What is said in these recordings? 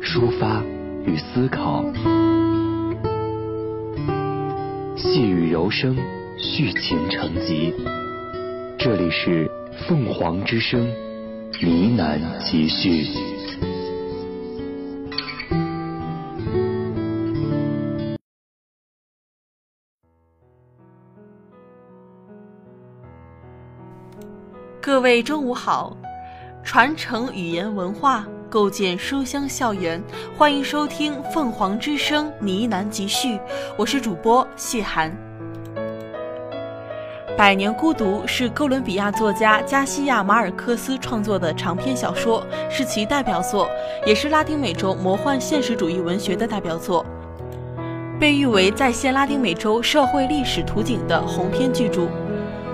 抒发与思考。细雨柔声，续情成集。这里是凤凰之声呢喃集序。各位中午好，传承语言文化，构建书香校园，欢迎收听凤凰之声呢喃集序，我是主播谢涵。《百年孤独》是哥伦比亚作家加西亚马尔克斯创作的长篇小说，是其代表作，也是拉丁美洲魔幻现实主义文学的代表作，被誉为再现拉丁美洲社会历史图景的鸿篇巨著。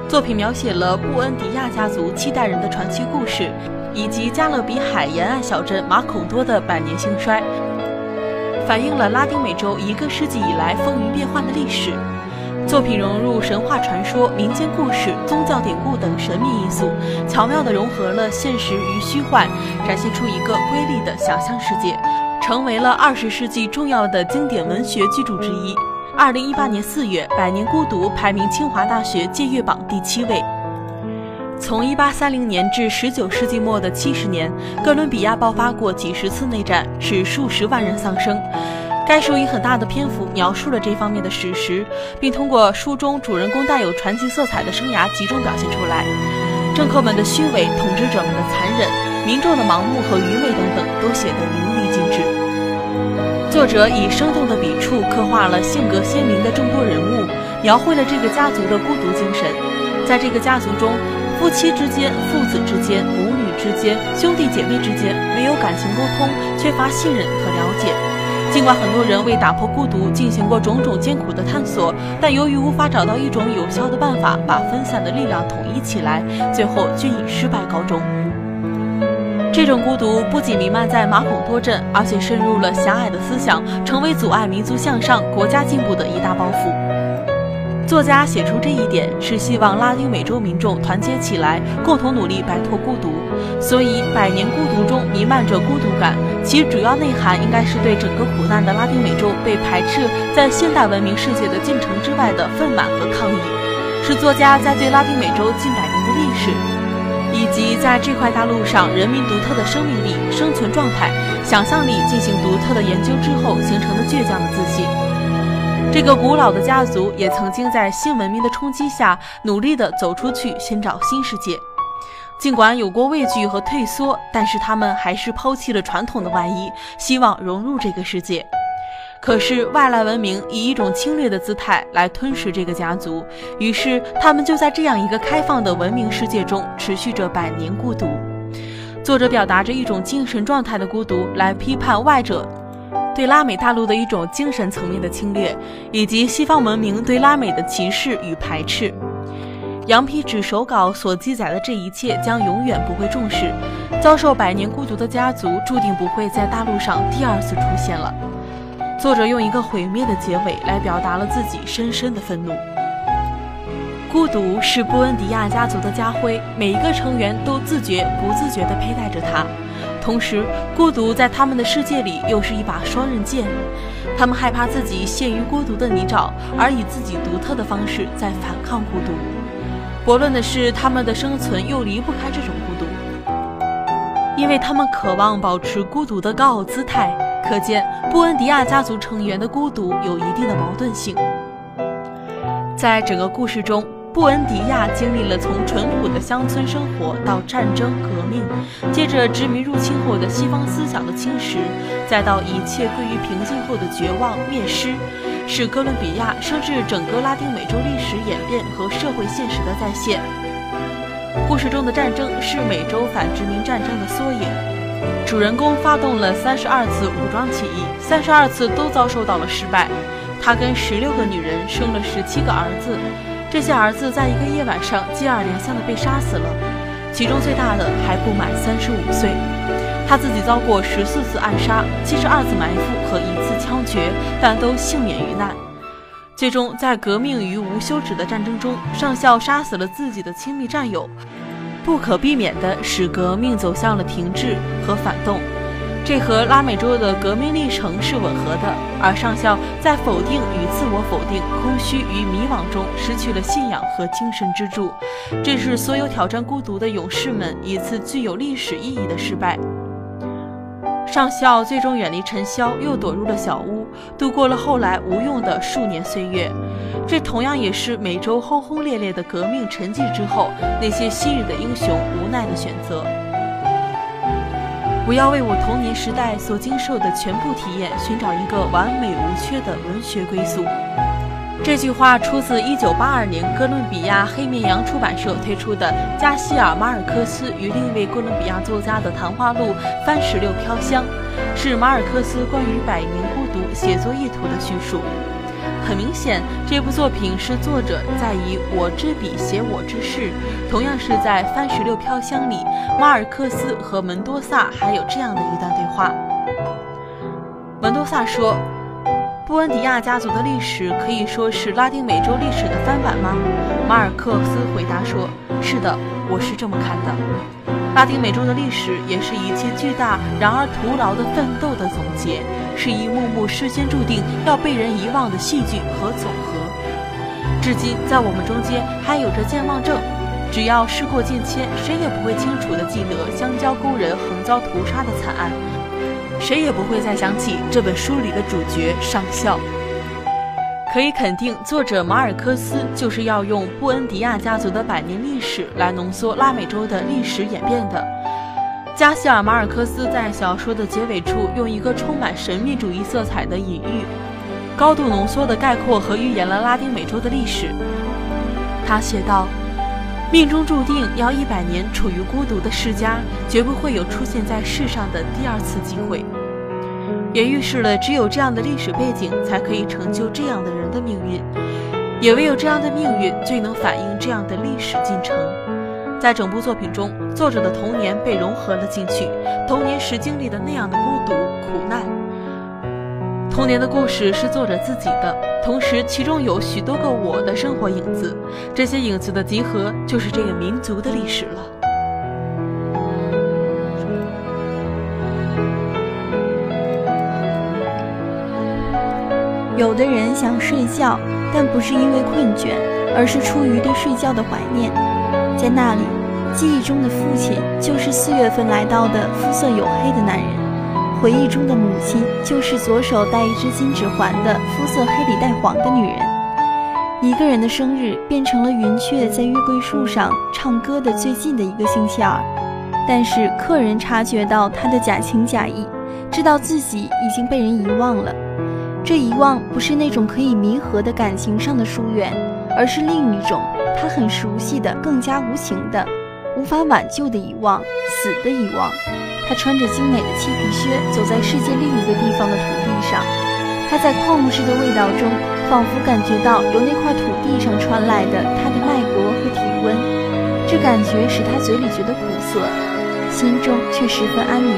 作品描写了布恩迪亚家族七代人的传奇故事，以及加勒比海沿岸小镇马孔多的百年兴衰，反映了拉丁美洲一个世纪以来风云变幻的历史。作品融入神话传说、民间故事、宗教典故等神秘因素，巧妙地融合了现实与虚幻，展现出一个瑰丽的想象世界，成为了二十世纪重要的经典文学巨著之一。二零一八年四月，《百年孤独》排名清华大学借阅榜第七位。从一八三零年至十九世纪末的七十年，哥伦比亚爆发过几十次内战，使数十万人丧生。该书以很大的篇幅描述了这方面的史实，并通过书中主人公带有传奇色彩的生涯集中表现出来。政客们的虚伪，统治者们的残忍，民众的盲目和愚昧等等，都写得淋漓尽致。作者以生动的笔触刻画了性格鲜明的众多人物，描绘了这个家族的孤独精神。在这个家族中，夫妻之间、父子之间、母女之间、兄弟姐妹之间没有感情沟通，缺乏信任和了解。尽管很多人为打破孤独进行过种种艰苦的探索，但由于无法找到一种有效的办法把分散的力量统一起来，最后均以失败告终。这种孤独不仅弥漫在马孔多镇，而且渗入了狭隘的思想，成为阻碍民族向上、国家进步的一大包袱。作家写出这一点，是希望拉丁美洲民众团结起来，共同努力摆脱孤独。所以，《百年孤独》中弥漫着孤独感，其主要内涵应该是对整个苦难的拉丁美洲被排斥在现代文明世界的进程之外的愤懑和抗议，是作家在对拉丁美洲近百年的历史，以及在这块大陆上人民独特的生命力、生存状态、想象力进行独特的研究之后形成的倔强的自信。这个古老的家族也曾经在新文明的冲击下，努力地走出去寻找新世界。尽管有过畏惧和退缩，但是他们还是抛弃了传统的外衣，希望融入这个世界。可是外来文明以一种侵略的姿态来吞噬这个家族，于是他们就在这样一个开放的文明世界中持续着百年孤独。作者表达着一种精神状态的孤独，来批判外者。对拉美大陆的一种精神层面的侵略，以及西方文明对拉美的歧视与排斥。羊皮纸手稿所记载的这一切将永远不会重视。遭受百年孤独的家族注定不会在大陆上第二次出现了。作者用一个毁灭的结尾来表达了自己深深的愤怒。孤独是布恩迪亚家族的家徽，每一个成员都自觉不自觉地佩戴着它。同时，孤独在他们的世界里又是一把双刃剑。他们害怕自己陷于孤独的泥沼，而以自己独特的方式在反抗孤独。悖论的是，他们的生存又离不开这种孤独，因为他们渴望保持孤独的高傲姿态。可见，布恩迪亚家族成员的孤独有一定的矛盾性。在整个故事中，布恩迪亚经历了从淳朴的乡村生活到战争革命，接着殖民入侵后的西方思想的侵蚀，再到一切归于平静后的绝望灭失，是哥伦比亚甚至整个拉丁美洲历史演变和社会现实的再现。故事中的战争是美洲反殖民战争的缩影，主人公发动了三十二次武装起义，三十二次都遭受到了失败。他跟十六个女人生了十七个儿子，这些儿子在一个夜晚上接二连三的被杀死了，其中最大的还不满三十五岁。他自己遭过十四次暗杀、七十二次埋伏和一次枪决，但都幸免于难。最终，在革命与无休止的战争中，上校杀死了自己的亲密战友，不可避免地使革命走向了停滞和反动。这和拉美洲的革命历程是吻合的，而上校在否定与自我否定、空虚与迷惘中失去了信仰和精神支柱，这是所有挑战孤独的勇士们一次具有历史意义的失败。上校最终远离尘嚣，又躲入了小屋，度过了后来无用的数年岁月。这同样也是美洲轰轰烈烈的革命沉寂之后，那些昔日的英雄无奈的选择。不要为我童年时代所经受的全部体验寻找一个完美无缺的文学归宿。这句话出自1982年哥伦比亚黑绵羊出版社推出的加西尔·马尔克斯与另一位哥伦比亚作家的谈话录《番石榴飘香》，是马尔克斯关于百年孤独写作意图的叙述。很明显，这部作品是作者在以我之笔写我之事。同样是在《番石榴飘香》里，马尔克斯和门多萨还有这样的一段对话。门多萨说：“布恩迪亚家族的历史可以说是拉丁美洲历史的翻版吗？”马尔克斯回答说：“是的，我是这么看的。拉丁美洲的历史也是一切巨大然而徒劳的奋斗的总结。”是一幕幕事先注定要被人遗忘的戏剧和总和。至今，在我们中间还有着健忘症。只要事过境迁，谁也不会清楚地记得香蕉工人横遭屠杀的惨案，谁也不会再想起这本书里的主角上校。可以肯定，作者马尔科斯就是要用布恩迪亚家族的百年历史来浓缩拉美洲的历史演变的。加西尔·马尔克斯在小说的结尾处，用一个充满神秘主义色彩的隐喻，高度浓缩地概括和预言了拉丁美洲的历史。他写道：“命中注定要一百年处于孤独的世家，绝不会有出现在世上的第二次机会。”也预示了只有这样的历史背景，才可以成就这样的人的命运；也唯有这样的命运，最能反映这样的历史进程。在整部作品中，作者的童年被融合了进去，童年时经历的那样的孤独苦难。童年的故事是作者自己的，同时其中有许多个我的生活影子，这些影子的集合就是这个民族的历史了。有的人想睡觉，但不是因为困倦，而是出于对睡觉的怀念。在那里，记忆中的父亲就是四月份来到的肤色黝黑的男人；回忆中的母亲就是左手戴一只金指环的肤色黑里带黄的女人。一个人的生日变成了云雀在月桂树上唱歌的最近的一个星期二，但是客人察觉到他的假情假意，知道自己已经被人遗忘了。这遗忘不是那种可以弥合的感情上的疏远，而是另一种。他很熟悉的、更加无情的、无法挽救的遗忘，死的遗忘。他穿着精美的漆皮靴，走在世界另一个地方的土地上。他在矿物质的味道中，仿佛感觉到由那块土地上传来的他的脉搏和体温。这感觉使他嘴里觉得苦涩，心中却十分安宁。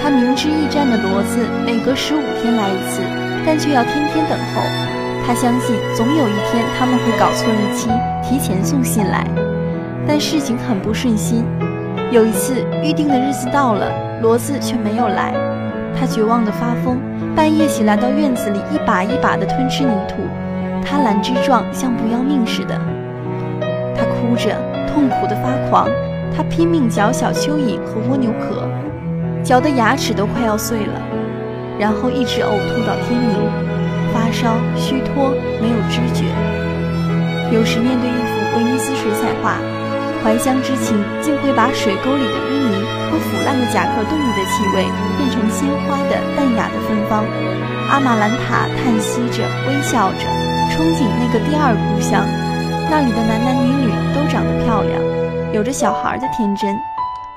他明知驿站的骡子每隔十五天来一次，但却要天天等候。他相信总有一天他们会搞错日期，提前送信来，但事情很不顺心。有一次预定的日子到了，骡子却没有来，他绝望的发疯，半夜起来到院子里一把一把的吞吃泥土，贪婪之状像不要命似的。他哭着，痛苦的发狂，他拼命嚼小蚯蚓和蜗牛壳，嚼得牙齿都快要碎了，然后一直呕吐到天明。发烧、虚脱、没有知觉。有时面对一幅威尼斯水彩画，怀乡之情竟会把水沟里的淤泥和腐烂的甲壳动物的气味变成鲜花的淡雅的芬芳。阿玛兰塔叹息着，微笑着，憧憬那个第二故乡，那里的男男女女都长得漂亮，有着小孩的天真。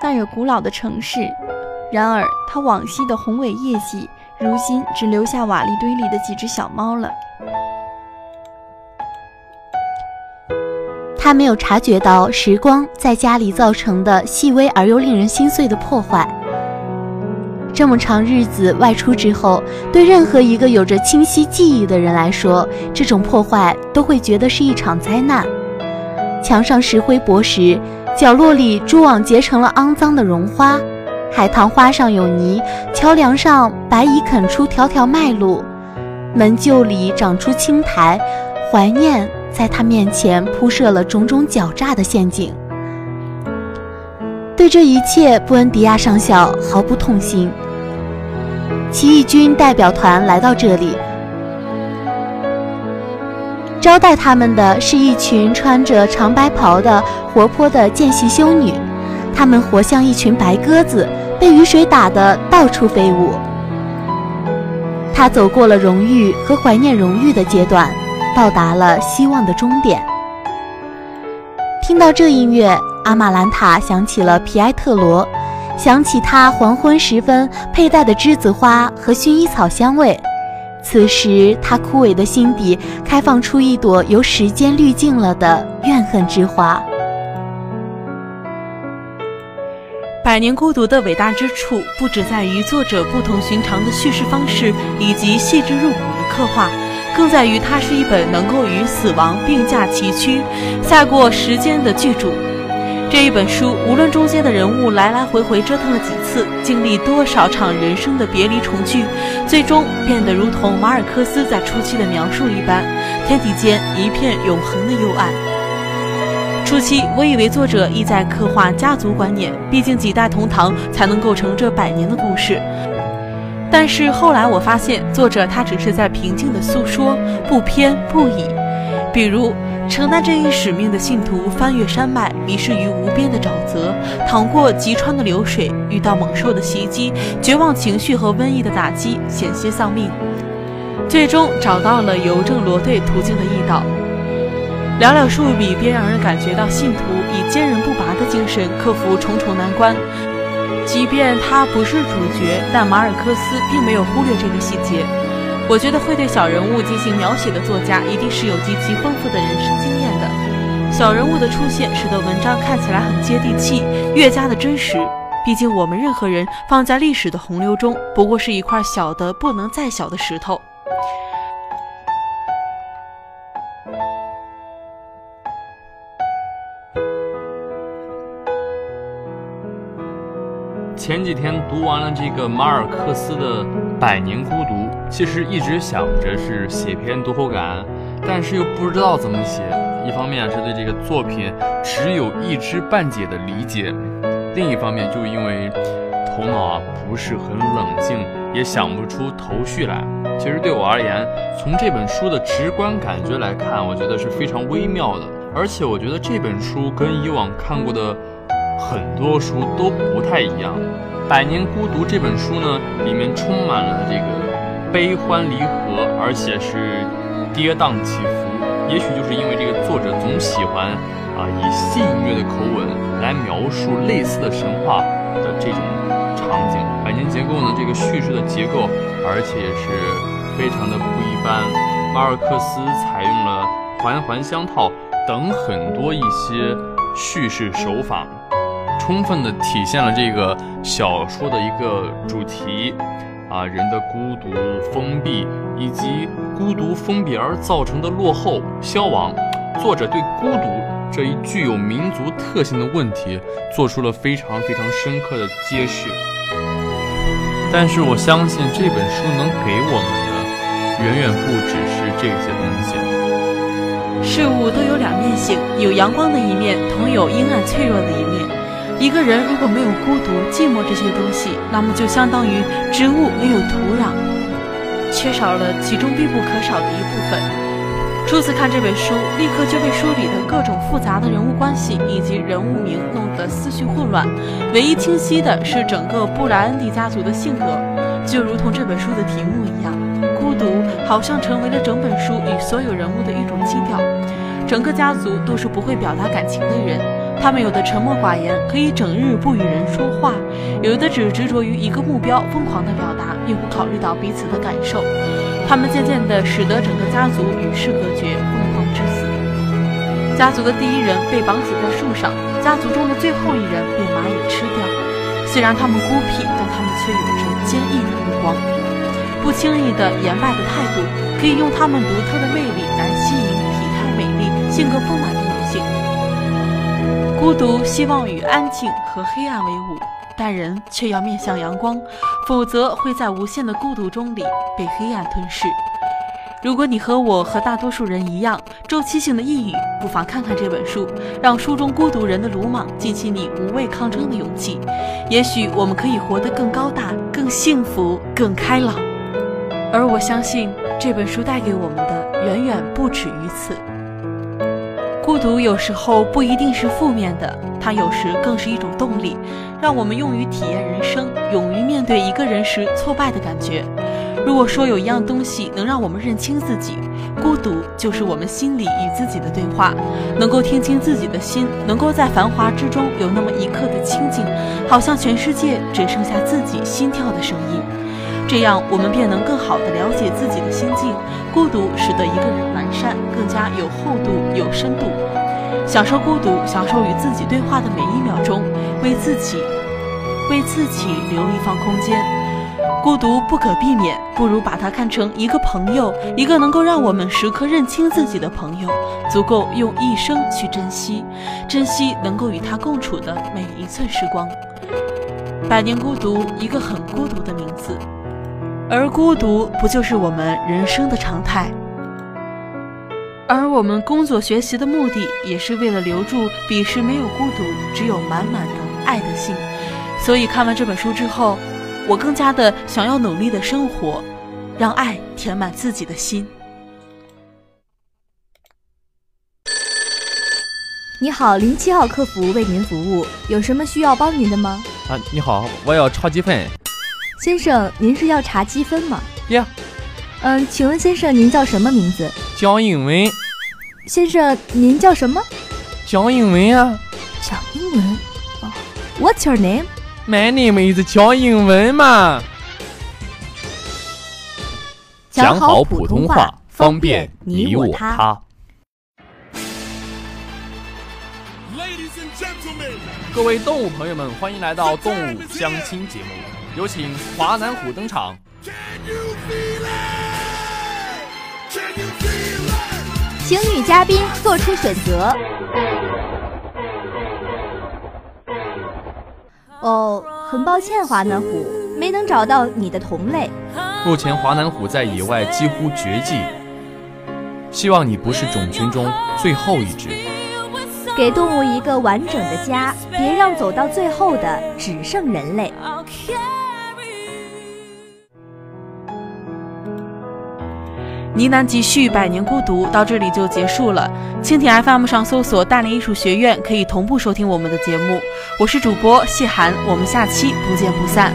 那有古老的城市，然而，他往昔的宏伟业绩，如今只留下瓦砾堆里的几只小猫了。他没有察觉到时光在家里造成的细微而又令人心碎的破坏。这么长日子外出之后，对任何一个有着清晰记忆的人来说，这种破坏都会觉得是一场灾难。墙上石灰薄实，角落里蛛网结成了肮脏的绒花，海棠花上有泥，桥梁上白蚁啃出条条脉路，门臼里长出青苔，怀念。在他面前铺设了种种狡诈的陷阱。对这一切，布恩迪亚上校毫不痛心。起义军代表团来到这里，招待他们的是一群穿着长白袍的活泼的见习修女，他们活像一群白鸽子，被雨水打得到处飞舞。他走过了荣誉和怀念荣誉的阶段。到达了希望的终点。听到这音乐，阿玛兰塔想起了皮埃特罗，想起他黄昏时分佩戴的栀子花和薰衣草香味。此时，他枯萎的心底开放出一朵由时间滤净了的怨恨之花。《百年孤独》的伟大之处，不只在于作者不同寻常的叙事方式以及细致入骨的刻画。更在于，它是一本能够与死亡并驾齐驱、赛过时间的巨著。这一本书，无论中间的人物来来回回折腾了几次，经历多少场人生的别离重聚，最终变得如同马尔克斯在初期的描述一般，天地间一片永恒的幽暗。初期，我以为作者意在刻画家族观念，毕竟几代同堂才能构成这百年的故事。但是后来我发现，作者他只是在平静的诉说，不偏不倚。比如，承担这一使命的信徒翻越山脉，迷失于无边的沼泽，淌过急川的流水，遇到猛兽的袭击，绝望情绪和瘟疫的打击，险些丧命，最终找到了邮政罗队途径的驿道。寥寥数笔，便让人感觉到信徒以坚韧不拔的精神克服重重难关。即便他不是主角，但马尔克斯并没有忽略这个细节。我觉得会对小人物进行描写的作家，一定是有极其丰富的人生经验的。小人物的出现，使得文章看起来很接地气，越加的真实。毕竟我们任何人放在历史的洪流中，不过是一块小的不能再小的石头。前几天读完了这个马尔克斯的《百年孤独》，其实一直想着是写篇读后感，但是又不知道怎么写。一方面是对这个作品只有一知半解的理解，另一方面就因为头脑啊不是很冷静，也想不出头绪来。其实对我而言，从这本书的直观感觉来看，我觉得是非常微妙的。而且我觉得这本书跟以往看过的。很多书都不太一样，《百年孤独》这本书呢，里面充满了这个悲欢离合，而且是跌宕起伏。也许就是因为这个作者总喜欢啊以戏谑的口吻来描述类似的神话的这种场景。《百年结构》呢，这个叙事的结构，而且是非常的不一般。马尔克斯采用了环环相套等很多一些叙事手法。充分的体现了这个小说的一个主题，啊，人的孤独、封闭，以及孤独、封闭而造成的落后、消亡。作者对孤独这一具有民族特性的问题，做出了非常非常深刻的揭示。但是我相信这本书能给我们的，远远不只是这些东西。事物都有两面性，有阳光的一面，同有阴暗脆弱的一面。一个人如果没有孤独、寂寞这些东西，那么就相当于植物没有土壤，缺少了其中必不可少的一部分。初次看这本书，立刻就被书里的各种复杂的人物关系以及人物名弄得思绪混乱。唯一清晰的是整个布莱恩迪家族的性格，就如同这本书的题目一样，孤独好像成为了整本书与所有人物的一种基调。整个家族都是不会表达感情的人。他们有的沉默寡言，可以整日不与人说话；有的只执着于一个目标，疯狂地表达，并不考虑到彼此的感受。他们渐渐地使得整个家族与世隔绝，疯狂致死。家族的第一人被绑死在树上，家族中的最后一人被蚂蚁吃掉。虽然他们孤僻，但他们却有着坚毅的目光，不轻易的言败的态度，可以用他们独特的魅力来吸引体态美丽、性格丰满的。孤独希望与安静和黑暗为伍，但人却要面向阳光，否则会在无限的孤独中里被黑暗吞噬。如果你和我和大多数人一样，周期性的抑郁，不妨看看这本书，让书中孤独人的鲁莽激起你无畏抗争的勇气。也许我们可以活得更高大、更幸福、更开朗。而我相信，这本书带给我们的远远不止于此。孤独有时候不一定是负面的，它有时更是一种动力，让我们勇于体验人生，勇于面对一个人时挫败的感觉。如果说有一样东西能让我们认清自己，孤独就是我们心里与自己的对话，能够听清自己的心，能够在繁华之中有那么一刻的清静，好像全世界只剩下自己心跳的声音，这样我们便能更好的了解自己的心境。孤独使得一个人完善，更加有厚度、有深度。享受孤独，享受与自己对话的每一秒钟，为自己，为自己留一方空间。孤独不可避免，不如把它看成一个朋友，一个能够让我们时刻认清自己的朋友，足够用一生去珍惜，珍惜能够与他共处的每一寸时光。百年孤独，一个很孤独的名字，而孤独不就是我们人生的常态？而我们工作学习的目的，也是为了留住彼时没有孤独，只有满满的爱的心。所以看完这本书之后。我更加的想要努力的生活，让爱填满自己的心。你好，零七号客服为您服务，有什么需要帮您的吗？啊，你好，我要炒鸡粉。先生，您是要查积分吗？呀。嗯，请问先生您叫什么名字？蒋英文。先生，您叫什么？蒋英文啊。蒋英文。哦，What's your name？My name is 讲英文嘛。讲好普通话，方便你我他。各位动物朋友们，欢迎来到动物相亲节目，有请华南虎登场。请女嘉宾做出选择。哦，很抱歉，华南虎没能找到你的同类。目前华南虎在野外几乎绝迹，希望你不是种群中最后一只。给动物一个完整的家，别让走到最后的只剩人类。呢喃集续《百年孤独》到这里就结束了。蜻蜓 FM 上搜索“大连艺术学院”可以同步收听我们的节目。我是主播谢涵，我们下期不见不散。